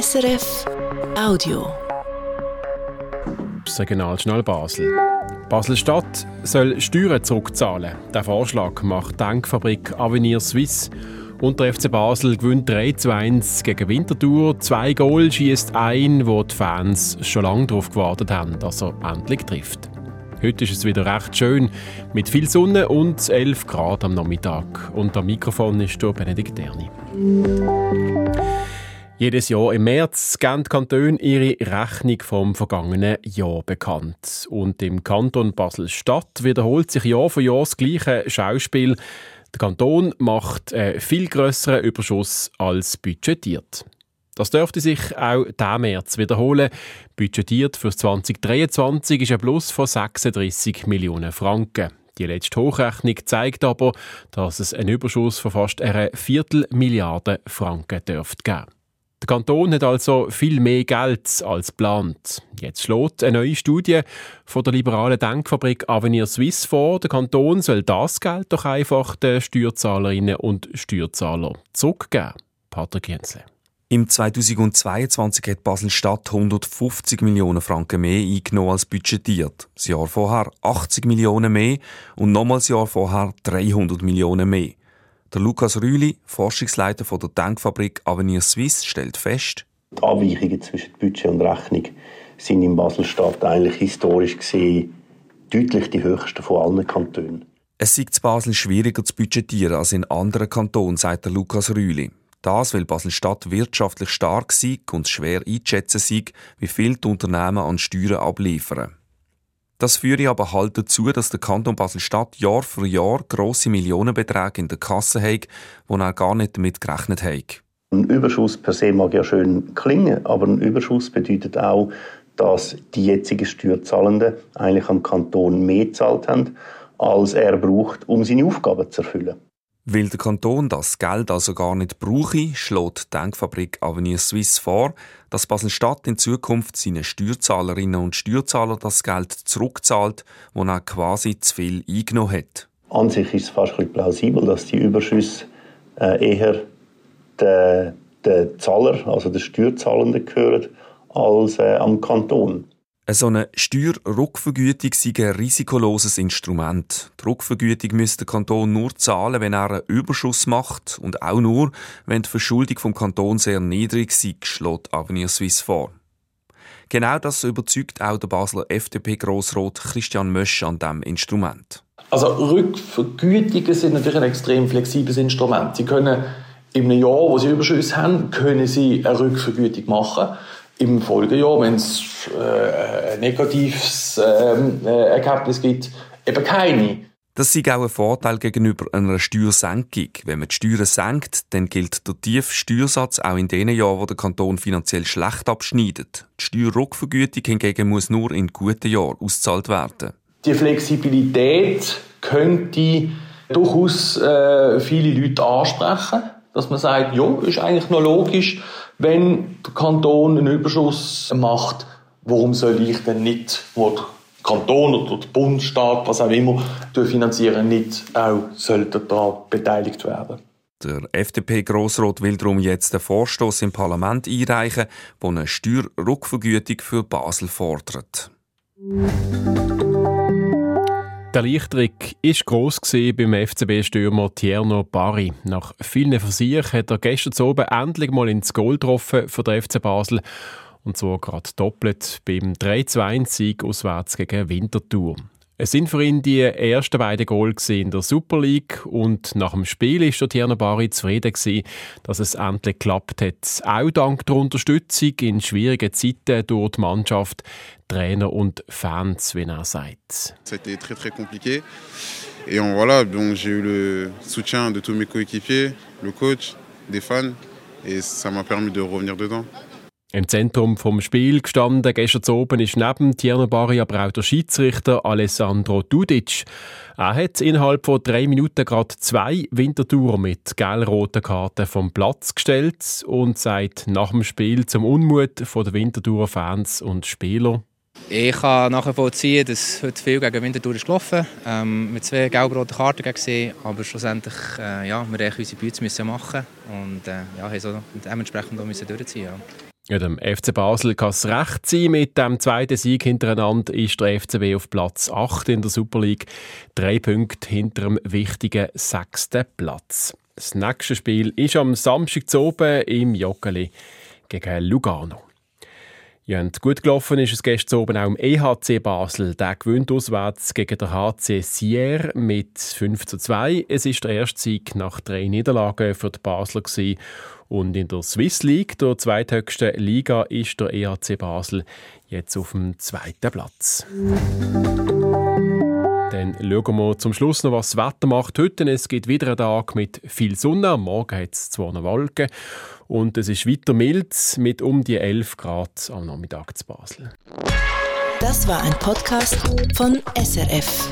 SRF Audio. Das Regionaljournal Basel. Basel-Stadt soll Steuern zurückzahlen. Der Vorschlag macht Denkfabrik Avenir Suisse. Und der FC Basel gewinnt 3 zu 1 gegen Winterthur. Zwei Goal schießt ein, wo die Fans schon lange darauf gewartet haben, dass er endlich trifft. Heute ist es wieder recht schön, mit viel Sonne und 11 Grad am Nachmittag. Und am Mikrofon ist der Benedikt Erni. Jedes Jahr im März geben die Kantone ihre Rechnung vom vergangenen Jahr bekannt. Und im Kanton Basel-Stadt wiederholt sich Jahr für Jahr das gleiche Schauspiel. Der Kanton macht einen viel grösseren Überschuss als budgetiert. Das dürfte sich auch diesen März wiederholen. Budgetiert für 2023 ist ein Plus von 36 Millionen Franken. Die letzte Hochrechnung zeigt aber, dass es einen Überschuss von fast einer Viertelmilliarde Franken dürfte geben. Der Kanton hat also viel mehr Geld als geplant. Jetzt schlägt eine neue Studie von der liberalen Denkfabrik Avenir Suisse vor, der Kanton soll das Geld doch einfach den Steuerzahlerinnen und Steuerzahlern zurückgeben. Patrick Jensle. Im 2022 hat Basel-Stadt 150 Millionen Franken mehr eingenommen als budgetiert. Das Jahr vorher 80 Millionen mehr und nochmals das Jahr vorher 300 Millionen mehr. Der Lukas Rüli, Forschungsleiter von der Denkfabrik Avenir Suisse, stellt fest, die Abweichungen zwischen Budget und Rechnung sind in Basel-Stadt eigentlich historisch gesehen deutlich die höchsten von allen Kantonen. Es ist zu Basel schwieriger zu budgetieren als in anderen Kantonen, sagt der Lukas Rüli. Das, weil Basel-Stadt wirtschaftlich stark sei und schwer einzuschätzen sei, wie viel die Unternehmen an Steuern abliefern. Das führe aber halt dazu, dass der Kanton Basel-Stadt Jahr für Jahr grosse Millionenbeträge in der Kasse hat, wo er gar nicht damit gerechnet hat. Ein Überschuss per se mag ja schön klingen, aber ein Überschuss bedeutet auch, dass die jetzigen Steuerzahlenden eigentlich am Kanton mehr gezahlt haben, als er braucht, um seine Aufgaben zu erfüllen. Weil der Kanton das Geld also gar nicht brauche, schlägt die Denkfabrik Avenir Suisse vor, dass Basel-Stadt in Zukunft seinen Steuerzahlerinnen und Steuerzahlern das Geld zurückzahlt, das er quasi zu viel eingenommen hat. An sich ist es fast ein plausibel, dass die Überschüsse äh, eher den, den Zahler, also den Steuerzahlenden gehören, als äh, am Kanton. So eine Steuerrückvergütung sei ein risikoloses Instrument. Die Rückvergütung müsste der Kanton nur zahlen, wenn er einen Überschuss macht und auch nur, wenn die Verschuldung vom Kanton sehr niedrig sei, schlägt Avenir Suisse vor. Genau das überzeugt auch der Basler FDP-Grossrat Christian Mösch an diesem Instrument. Also Rückvergütungen sind natürlich ein extrem flexibles Instrument. Sie können in einem Jahr, wo Sie Überschüsse haben, können Sie eine Rückvergütung machen im Folgejahr, wenn es äh, ein negatives ähm, äh, Ergebnis gibt, eben keine. Das ist auch ein Vorteil gegenüber einer Steuersenkung. Wenn man die Steuern senkt, dann gilt der tiefe Steuersatz auch in den Jahren, wo der Kanton finanziell schlecht abschneidet. Die Steuerrückvergütung hingegen muss nur in guten Jahren ausgezahlt werden. Die Flexibilität könnte durchaus äh, viele Leute ansprechen, dass man sagt, ja, ist eigentlich noch logisch, wenn der Kanton einen Überschuss macht, warum soll ich denn nicht, wo der Kanton oder der Bundesstaat, was auch immer, finanzieren, nicht auch sollte da beteiligt werden? Der FDP-Grossrat will darum jetzt einen Vorstoß im Parlament einreichen, der eine Steuerrückvergütung für Basel fordert. Der Erleichterung war gross beim FCB-Stürmer Tierno Barry. Nach vielen Versuchen hat er gestern oben endlich mal ins Goal getroffen für den FC Basel. Und zwar gerade doppelt beim 3-2-Sieg auswärts gegen Winterthur. Es sind für ihn die ersten beiden Goals in der Super League und nach dem Spiel ist der Tierno Bari zufrieden dass es endlich geklappt hat. Auch dank der Unterstützung in schwierigen Zeiten durch die Mannschaft, Trainer und Fans, wie er sagt. C'était très très compliqué et voilà donc j'ai eu le soutien de tous mes coéquipiers, le coach, des fans et ça m'a permis de revenir dedans. Im Zentrum vom Spiel gestanden gestern oben ist neben Tierno Bari aber auch der Schiedsrichter Alessandro Dudic. Er hat innerhalb von drei Minuten gerade zwei Wintertouren mit gelb-roten Karten vom Platz gestellt und sagt nach dem Spiel zum Unmut der Winterthurer Fans und Spieler. Ich kann nachvollziehen, dass heute viel gegen Winterthur ist gelaufen ähm, mit zwei gelb-roten Karten gesehen, aber schlussendlich äh, ja, wir unsere Bütze machen und äh, ja, so dementsprechend auch müssen durchziehen. Ja. Ja, dem FC Basel kann es recht sein. Mit dem zweiten Sieg hintereinander ist der FCB auf Platz 8 in der Super League. Drei Punkte hinter dem wichtigen sechsten Platz. Das nächste Spiel ist am Samstag zu oben im Joggeli gegen Lugano. Ja, und gut gelaufen ist es gestern oben auch im EHC Basel. Der gewinnt auswärts gegen den HC Sier mit 5 zu 2. Es ist der erste Sieg nach drei Niederlagen für die Basler gewesen. Und in der Swiss League, der zweithöchsten Liga, ist der EHC Basel jetzt auf dem zweiten Platz. Dann schauen wir zum Schluss noch, was das Wetter macht heute. Es gibt wieder einen Tag mit viel Sonne. Morgen hat es noch Wolken. Und es ist weiter mild mit um die 11 Grad am Nachmittag zu Basel. Das war ein Podcast von SRF.